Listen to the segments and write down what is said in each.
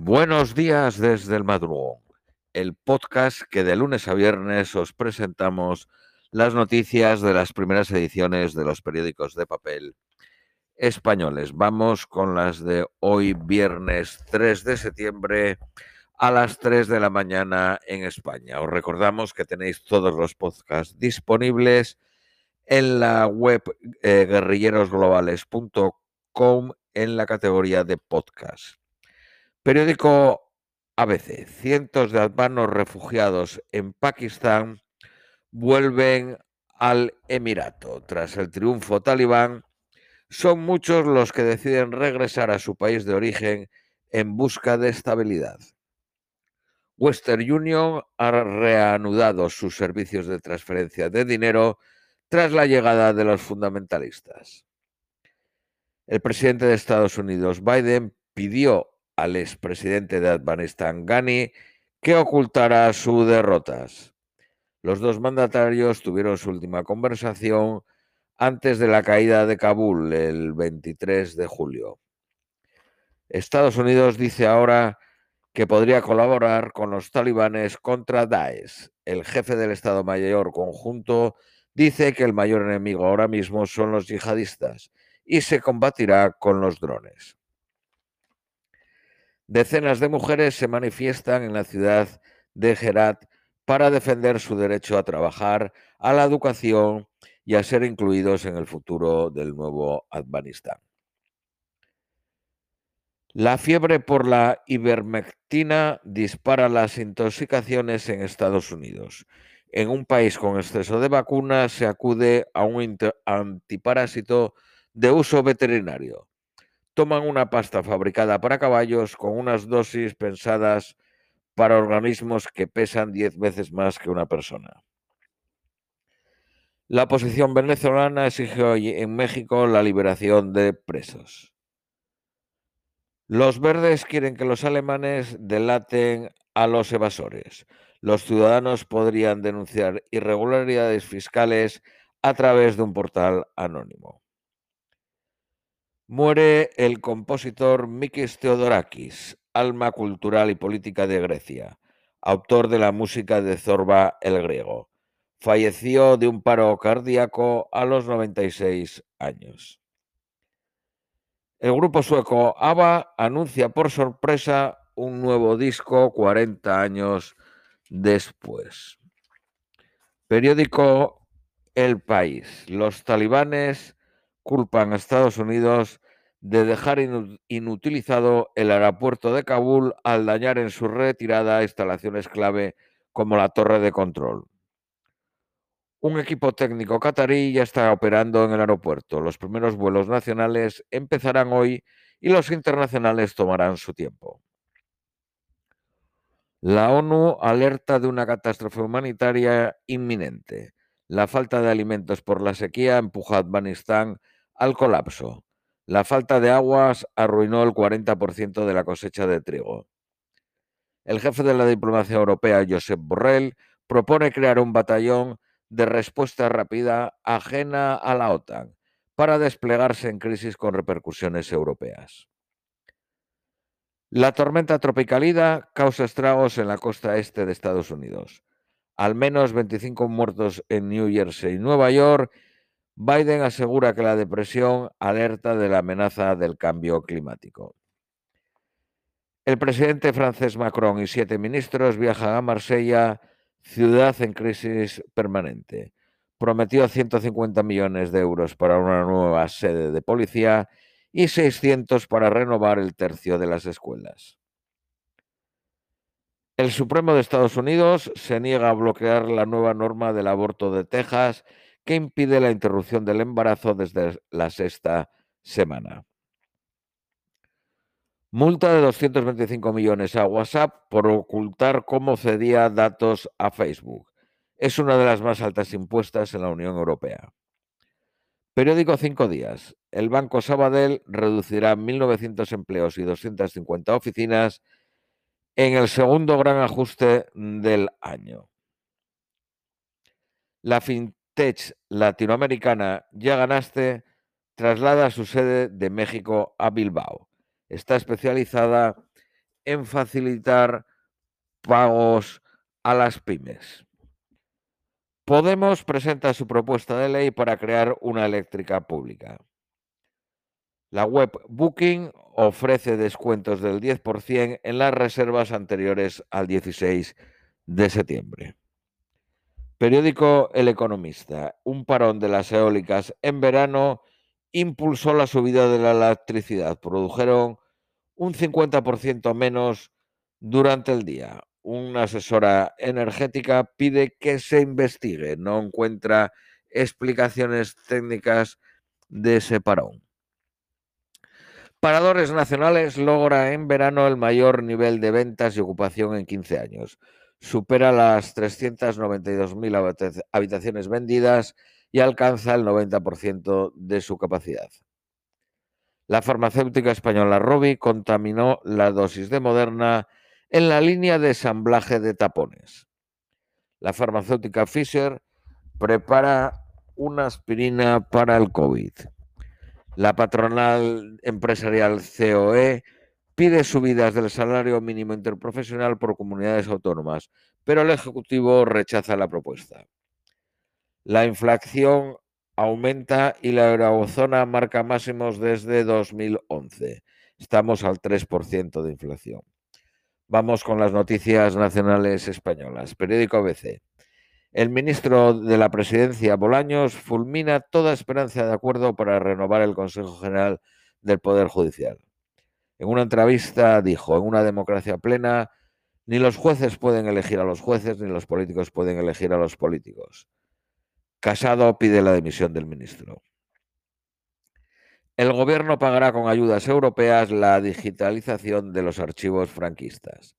Buenos días desde el madrugón, el podcast que de lunes a viernes os presentamos las noticias de las primeras ediciones de los periódicos de papel españoles. Vamos con las de hoy, viernes 3 de septiembre a las 3 de la mañana en España. Os recordamos que tenéis todos los podcasts disponibles en la web eh, guerrillerosglobales.com en la categoría de podcast. Periódico ABC. Cientos de albanos refugiados en Pakistán vuelven al Emirato. Tras el triunfo talibán, son muchos los que deciden regresar a su país de origen en busca de estabilidad. Western Union ha reanudado sus servicios de transferencia de dinero tras la llegada de los fundamentalistas. El presidente de Estados Unidos, Biden, pidió al expresidente de Afganistán, Ghani, que ocultara sus derrotas. Los dos mandatarios tuvieron su última conversación antes de la caída de Kabul el 23 de julio. Estados Unidos dice ahora que podría colaborar con los talibanes contra Daesh. El jefe del Estado Mayor Conjunto dice que el mayor enemigo ahora mismo son los yihadistas y se combatirá con los drones. Decenas de mujeres se manifiestan en la ciudad de Herat para defender su derecho a trabajar, a la educación y a ser incluidos en el futuro del nuevo Afganistán. La fiebre por la ivermectina dispara las intoxicaciones en Estados Unidos. En un país con exceso de vacunas se acude a un antiparásito de uso veterinario. Toman una pasta fabricada para caballos con unas dosis pensadas para organismos que pesan 10 veces más que una persona. La oposición venezolana exige hoy en México la liberación de presos. Los verdes quieren que los alemanes delaten a los evasores. Los ciudadanos podrían denunciar irregularidades fiscales a través de un portal anónimo. Muere el compositor Mikis Theodorakis, alma cultural y política de Grecia, autor de la música de Zorba el griego falleció de un paro cardíaco a los 96 años. El grupo sueco ABBA anuncia por sorpresa un nuevo disco 40 años después. Periódico El País. Los talibanes culpan a Estados Unidos de dejar inutilizado el aeropuerto de Kabul al dañar en su retirada instalaciones clave como la torre de control. Un equipo técnico catarí ya está operando en el aeropuerto. Los primeros vuelos nacionales empezarán hoy y los internacionales tomarán su tiempo. La ONU alerta de una catástrofe humanitaria inminente. La falta de alimentos por la sequía empuja a Afganistán al colapso. La falta de aguas arruinó el 40% de la cosecha de trigo. El jefe de la diplomacia europea, Josep Borrell, propone crear un batallón de respuesta rápida ajena a la OTAN para desplegarse en crisis con repercusiones europeas. La tormenta tropicalida causa estragos en la costa este de Estados Unidos. Al menos 25 muertos en New Jersey y Nueva York. Biden asegura que la depresión alerta de la amenaza del cambio climático. El presidente francés Macron y siete ministros viajan a Marsella ciudad en crisis permanente. Prometió 150 millones de euros para una nueva sede de policía y 600 para renovar el tercio de las escuelas. El Supremo de Estados Unidos se niega a bloquear la nueva norma del aborto de Texas que impide la interrupción del embarazo desde la sexta semana. Multa de 225 millones a WhatsApp por ocultar cómo cedía datos a Facebook. Es una de las más altas impuestas en la Unión Europea. Periódico Cinco Días. El Banco Sabadell reducirá 1.900 empleos y 250 oficinas en el segundo gran ajuste del año. La fintech latinoamericana Ya Ganaste traslada su sede de México a Bilbao está especializada en facilitar pagos a las pymes. Podemos presenta su propuesta de ley para crear una eléctrica pública. La web Booking ofrece descuentos del 10% en las reservas anteriores al 16 de septiembre. Periódico El Economista. Un parón de las eólicas en verano impulsó la subida de la electricidad. Produjeron un 50% menos durante el día. Una asesora energética pide que se investigue. No encuentra explicaciones técnicas de ese parón. Paradores Nacionales logra en verano el mayor nivel de ventas y ocupación en 15 años. Supera las 392.000 habitaciones vendidas y alcanza el 90% de su capacidad. La farmacéutica española Robi contaminó la dosis de Moderna en la línea de ensamblaje de tapones. La farmacéutica Fisher prepara una aspirina para el COVID. La patronal empresarial COE pide subidas del salario mínimo interprofesional por comunidades autónomas, pero el Ejecutivo rechaza la propuesta. La inflación aumenta y la eurozona marca máximos desde 2011. Estamos al 3% de inflación. Vamos con las noticias nacionales españolas. Periódico ABC. El ministro de la Presidencia, Bolaños, fulmina toda esperanza de acuerdo para renovar el Consejo General del Poder Judicial. En una entrevista dijo, en una democracia plena, ni los jueces pueden elegir a los jueces, ni los políticos pueden elegir a los políticos. Casado pide la dimisión del ministro. El gobierno pagará con ayudas europeas la digitalización de los archivos franquistas.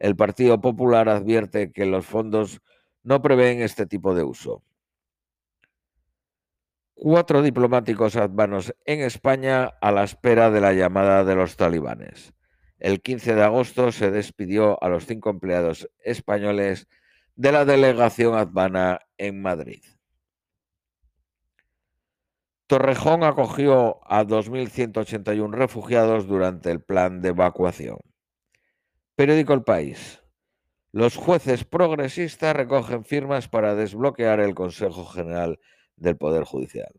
El Partido Popular advierte que los fondos no prevén este tipo de uso. Cuatro diplomáticos afganos en España a la espera de la llamada de los talibanes. El 15 de agosto se despidió a los cinco empleados españoles de la delegación afgana en Madrid. Torrejón acogió a 2.181 refugiados durante el plan de evacuación. Periódico El País. Los jueces progresistas recogen firmas para desbloquear el Consejo General del Poder Judicial.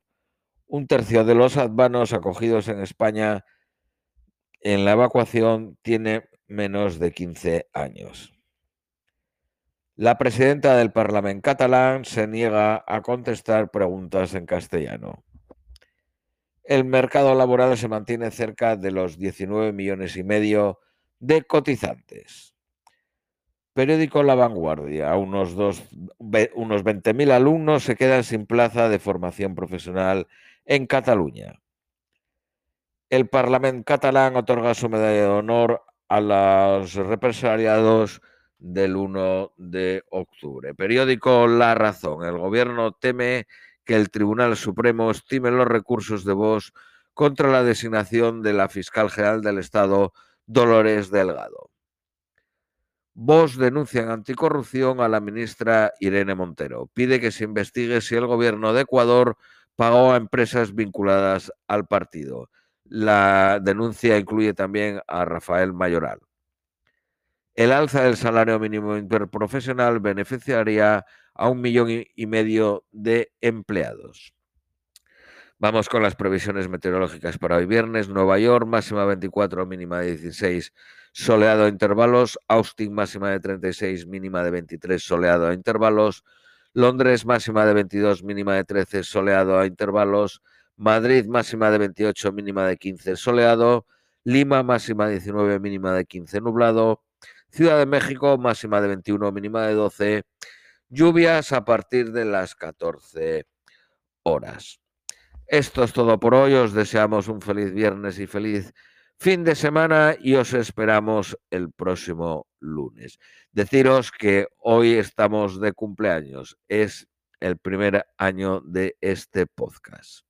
Un tercio de los advanos acogidos en España en la evacuación tiene menos de 15 años. La presidenta del Parlamento catalán se niega a contestar preguntas en castellano. El mercado laboral se mantiene cerca de los 19 millones y medio de cotizantes. Periódico La Vanguardia. Unos, unos 20.000 alumnos se quedan sin plaza de formación profesional en Cataluña. El Parlamento catalán otorga su medalla de honor a los represaliados del 1 de octubre. Periódico La Razón. El gobierno teme que el Tribunal Supremo estime los recursos de Vox contra la designación de la fiscal general del Estado, Dolores Delgado. Vos denuncia en anticorrupción a la ministra Irene Montero. Pide que se investigue si el gobierno de Ecuador pagó a empresas vinculadas al partido. La denuncia incluye también a Rafael Mayoral. El alza del salario mínimo interprofesional beneficiaría a un millón y medio de empleados. Vamos con las previsiones meteorológicas para hoy viernes. Nueva York, máxima 24, mínima de 16, soleado a intervalos. Austin, máxima de 36, mínima de 23, soleado a intervalos. Londres, máxima de 22, mínima de 13, soleado a intervalos. Madrid, máxima de 28, mínima de 15, soleado. Lima, máxima de 19, mínima de 15, nublado. Ciudad de México, máxima de 21, mínima de 12. Lluvias a partir de las 14 horas. Esto es todo por hoy. Os deseamos un feliz viernes y feliz fin de semana y os esperamos el próximo lunes. Deciros que hoy estamos de cumpleaños. Es el primer año de este podcast.